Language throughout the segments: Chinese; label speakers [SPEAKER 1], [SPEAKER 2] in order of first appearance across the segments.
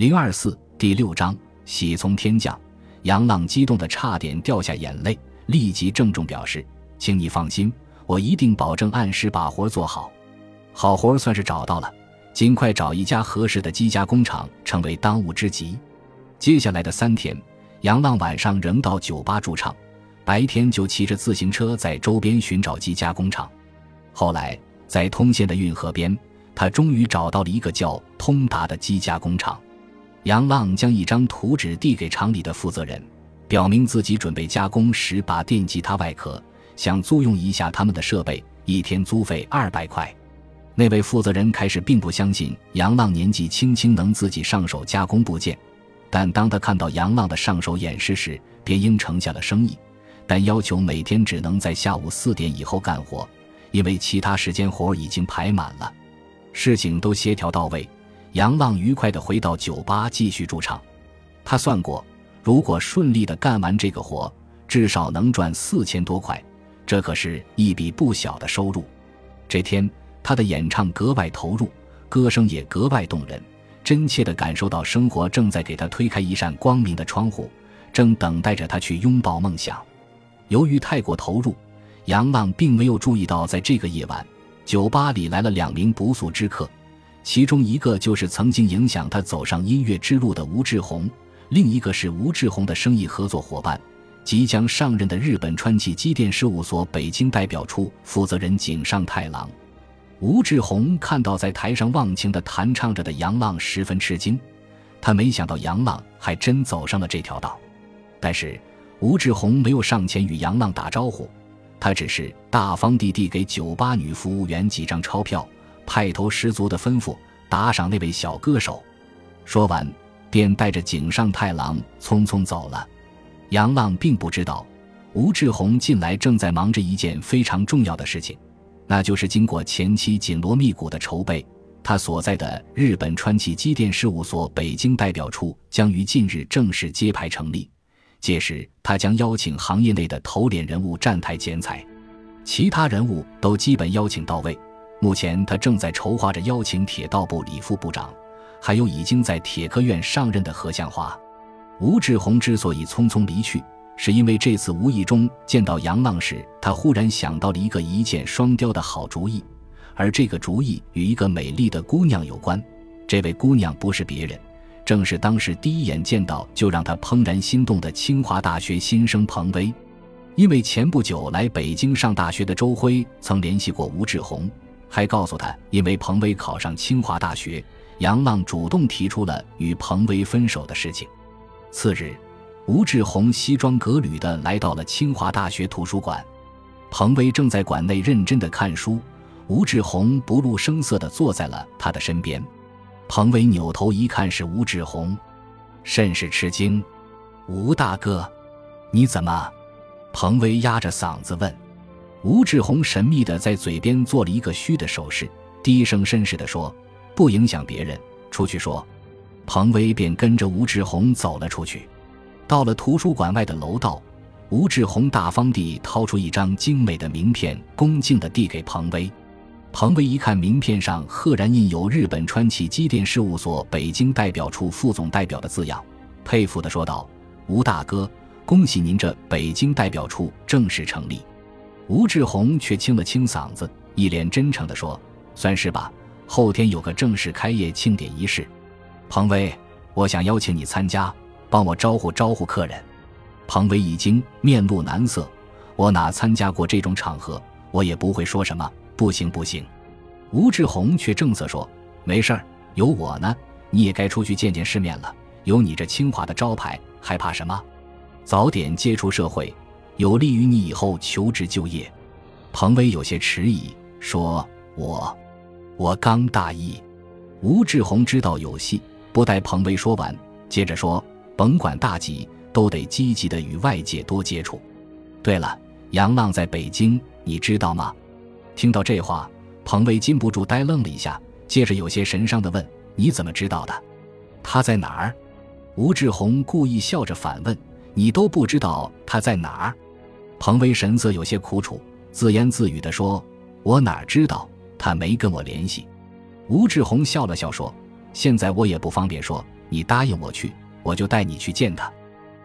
[SPEAKER 1] 零二四第六章喜从天降。杨浪激动的差点掉下眼泪，立即郑重表示：“请你放心，我一定保证按时把活做好。好活算是找到了，尽快找一家合适的机加工厂，成为当务之急。”接下来的三天，杨浪晚上仍到酒吧驻唱，白天就骑着自行车在周边寻找机加工厂。后来，在通县的运河边，他终于找到了一个叫通达的机加工厂。杨浪将一张图纸递给厂里的负责人，表明自己准备加工十把电吉他外壳，想租用一下他们的设备，一天租费二百块。那位负责人开始并不相信杨浪年纪轻轻能自己上手加工部件，但当他看到杨浪的上手演示时，便应承下了生意，但要求每天只能在下午四点以后干活，因为其他时间活已经排满了。事情都协调到位。杨浪愉快地回到酒吧继续驻唱。他算过，如果顺利地干完这个活，至少能赚四千多块，这可是一笔不小的收入。这天，他的演唱格外投入，歌声也格外动人，真切地感受到生活正在给他推开一扇光明的窗户，正等待着他去拥抱梦想。由于太过投入，杨浪并没有注意到，在这个夜晚，酒吧里来了两名不速之客。其中一个就是曾经影响他走上音乐之路的吴志宏，另一个是吴志宏的生意合作伙伴，即将上任的日本川崎机电事务所北京代表处负责人井上太郎。吴志宏看到在台上忘情地弹唱着的杨浪，十分吃惊，他没想到杨浪还真走上了这条道。但是吴志宏没有上前与杨浪打招呼，他只是大方地递给酒吧女服务员几张钞票。派头十足的吩咐打赏那位小歌手，说完，便带着井上太郎匆匆走了。杨浪并不知道，吴志宏近来正在忙着一件非常重要的事情，那就是经过前期紧锣密鼓的筹备，他所在的日本川崎机电事务所北京代表处将于近日正式揭牌成立。届时，他将邀请行业内的头脸人物站台剪彩，其他人物都基本邀请到位。目前，他正在筹划着邀请铁道部李副部长，还有已经在铁科院上任的何向华。吴志宏之所以匆匆离去，是因为这次无意中见到杨浪时，他忽然想到了一个一箭双雕的好主意，而这个主意与一个美丽的姑娘有关。这位姑娘不是别人，正是当时第一眼见到就让他怦然心动的清华大学新生彭威。因为前不久来北京上大学的周辉曾联系过吴志宏。还告诉他，因为彭威考上清华大学，杨浪主动提出了与彭威分手的事情。次日，吴志宏西装革履地来到了清华大学图书馆，彭威正在馆内认真地看书，吴志宏不露声色地坐在了他的身边。彭威扭头一看是吴志宏，甚是吃惊：“吴大哥，你怎么？”彭威压着嗓子问。吴志宏神秘地在嘴边做了一个虚的手势，低声绅士地说：“不影响别人，出去说。”彭威便跟着吴志宏走了出去。到了图书馆外的楼道，吴志宏大方地掏出一张精美的名片，恭敬地递给彭威。彭威一看名片上赫然印有日本川崎机电事务所北京代表处副总代表的字样，佩服地说道：“吴大哥，恭喜您这北京代表处正式成立。”吴志宏却清了清嗓子，一脸真诚地说：“算是吧，后天有个正式开业庆典仪式，彭威，我想邀请你参加，帮我招呼招呼客人。”彭威一惊，面露难色：“我哪参加过这种场合？我也不会说什么，不行不行。”吴志宏却正色说：“没事儿，有我呢，你也该出去见见世面了。有你这清华的招牌，还怕什么？早点接触社会。”有利于你以后求职就业。彭威有些迟疑，说：“我，我刚大一。”吴志宏知道有戏，不待彭威说完，接着说：“甭管大几，都得积极的与外界多接触。对了，杨浪在北京，你知道吗？”听到这话，彭威禁不住呆愣了一下，接着有些神伤的问：“你怎么知道的？他在哪儿？”吴志宏故意笑着反问：“你都不知道他在哪儿？”彭威神色有些苦楚，自言自语地说：“我哪知道，他没跟我联系。”吴志宏笑了笑说：“现在我也不方便说，你答应我去，我就带你去见他。”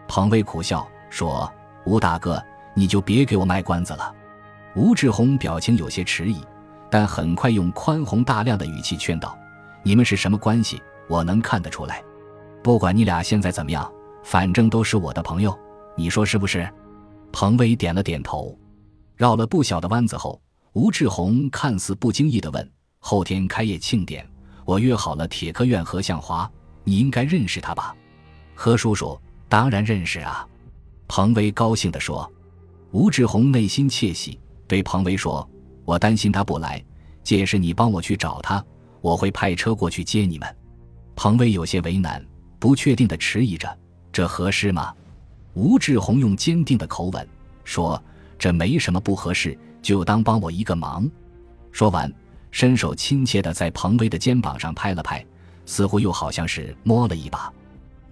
[SPEAKER 1] 彭威苦笑说：“吴大哥，你就别给我卖关子了。”吴志宏表情有些迟疑，但很快用宽宏大量的语气劝道：“你们是什么关系？我能看得出来。不管你俩现在怎么样，反正都是我的朋友，你说是不是？”彭威点了点头。绕了不小的弯子后，吴志宏看似不经意地问：“后天开业庆典，我约好了铁科院何向华，你应该认识他吧？”何叔叔。当然认识啊，彭威高兴地说。吴志宏内心窃喜，对彭威说：“我担心他不来，届时你帮我去找他，我会派车过去接你们。”彭威有些为难，不确定地迟疑着：“这合适吗？”吴志宏用坚定的口吻说：“这没什么不合适，就当帮我一个忙。”说完，伸手亲切地在彭威的肩膀上拍了拍，似乎又好像是摸了一把。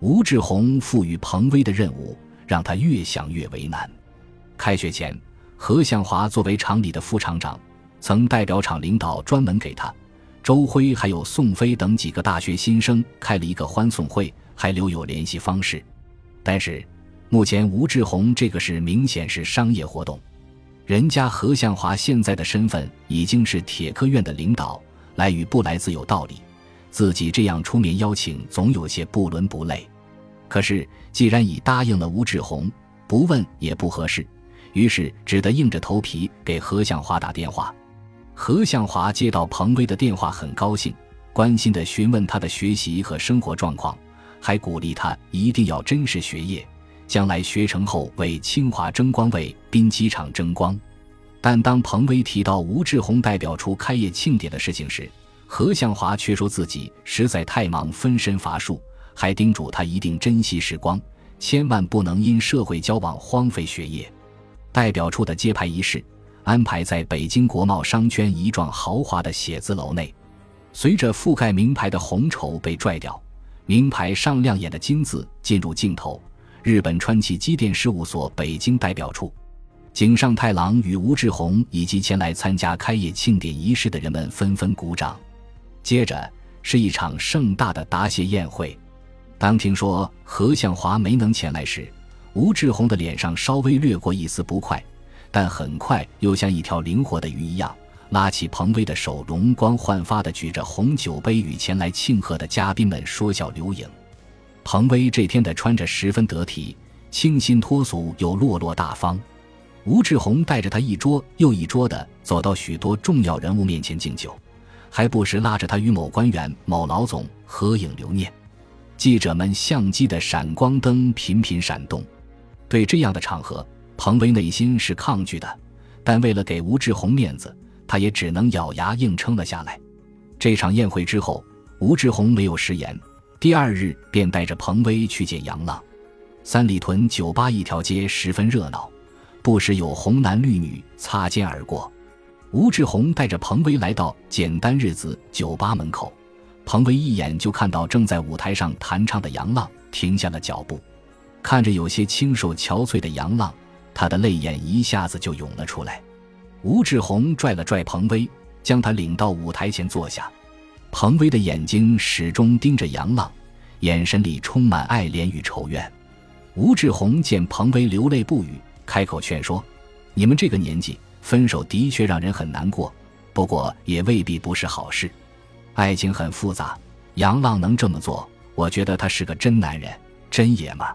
[SPEAKER 1] 吴志宏赋予彭威的任务，让他越想越为难。开学前，何向华作为厂里的副厂长，曾代表厂领导专门给他、周辉还有宋飞等几个大学新生开了一个欢送会，还留有联系方式。但是，目前吴志宏这个事明显是商业活动，人家何向华现在的身份已经是铁科院的领导，来与不来自有道理，自己这样出面邀请，总有些不伦不类。可是，既然已答应了吴志宏，不问也不合适，于是只得硬着头皮给何向华打电话。何向华接到彭威的电话，很高兴，关心地询问他的学习和生活状况，还鼓励他一定要珍视学业，将来学成后为清华争光，为滨机场争光。但当彭威提到吴志宏代表处开业庆典的事情时，何向华却说自己实在太忙，分身乏术。还叮嘱他一定珍惜时光，千万不能因社会交往荒废学业。代表处的揭牌仪式安排在北京国贸商圈一幢豪华的写字楼内。随着覆盖名牌的红绸被拽掉，名牌上亮眼的金字进入镜头。日本川崎机电事务所北京代表处，井上太郎与吴志宏以及前来参加开业庆典仪式的人们纷纷鼓掌。接着是一场盛大的答谢宴会。当听说何向华没能前来时，吴志宏的脸上稍微掠过一丝不快，但很快又像一条灵活的鱼一样，拉起彭威的手，容光焕发地举着红酒杯，与前来庆贺的嘉宾们说笑留影。彭威这天的穿着十分得体，清新脱俗又落落大方。吴志宏带着他一桌又一桌的走到许多重要人物面前敬酒，还不时拉着他与某官员、某老总合影留念。记者们相机的闪光灯频频闪动，对这样的场合，彭威内心是抗拒的，但为了给吴志宏面子，他也只能咬牙硬撑了下来。这场宴会之后，吴志宏没有食言，第二日便带着彭威去见杨浪。三里屯酒吧一条街十分热闹，不时有红男绿女擦肩而过。吴志宏带着彭威来到简单日子酒吧门口。彭威一眼就看到正在舞台上弹唱的杨浪，停下了脚步，看着有些清瘦憔悴的杨浪，他的泪眼一下子就涌了出来。吴志宏拽了拽彭威，将他领到舞台前坐下。彭威的眼睛始终盯着杨浪，眼神里充满爱怜与仇怨。吴志宏见彭威流泪不语，开口劝说：“你们这个年纪分手的确让人很难过，不过也未必不是好事。”爱情很复杂，杨浪能这么做，我觉得他是个真男人，真爷们。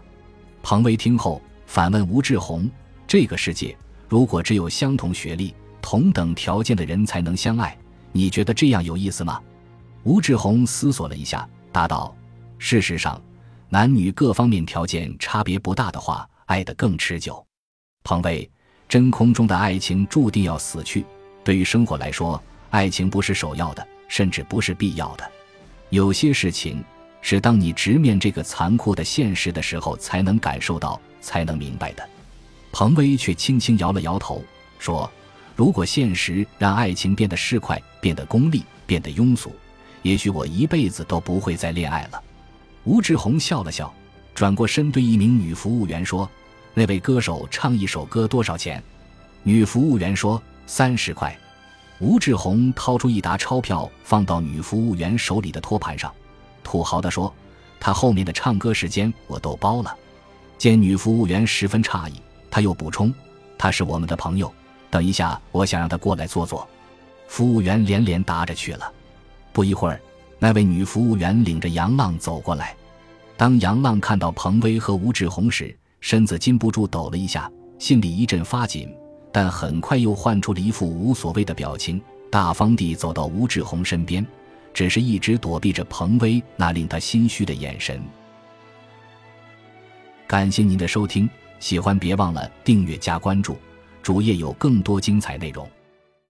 [SPEAKER 1] 彭威听后反问吴志宏：“这个世界如果只有相同学历、同等条件的人才能相爱，你觉得这样有意思吗？”吴志宏思索了一下，答道：“事实上，男女各方面条件差别不大的话，爱得更持久。”彭威，真空中的爱情注定要死去。对于生活来说，爱情不是首要的。甚至不是必要的，有些事情是当你直面这个残酷的现实的时候才能感受到、才能明白的。彭威却轻轻摇了摇头，说：“如果现实让爱情变得市侩、变得功利、变得庸俗，也许我一辈子都不会再恋爱了。”吴志宏笑了笑，转过身对一名女服务员说：“那位歌手唱一首歌多少钱？”女服务员说：“三十块。”吴志宏掏出一沓钞票，放到女服务员手里的托盘上，土豪地说：“他后面的唱歌时间我都包了。见女服务员十分诧异，他又补充：“他是我们的朋友，等一下我想让他过来坐坐。”服务员连连答着去了。不一会儿，那位女服务员领着杨浪走过来。当杨浪看到彭威和吴志红时，身子禁不住抖了一下，心里一阵发紧，但很快又换出了一副无所谓的表情，大方地走到吴志红身边，只是一直躲避着彭威那令他心虚的眼神。感谢您的收听，喜欢别忘了订阅加关注，主页有更多精彩内容。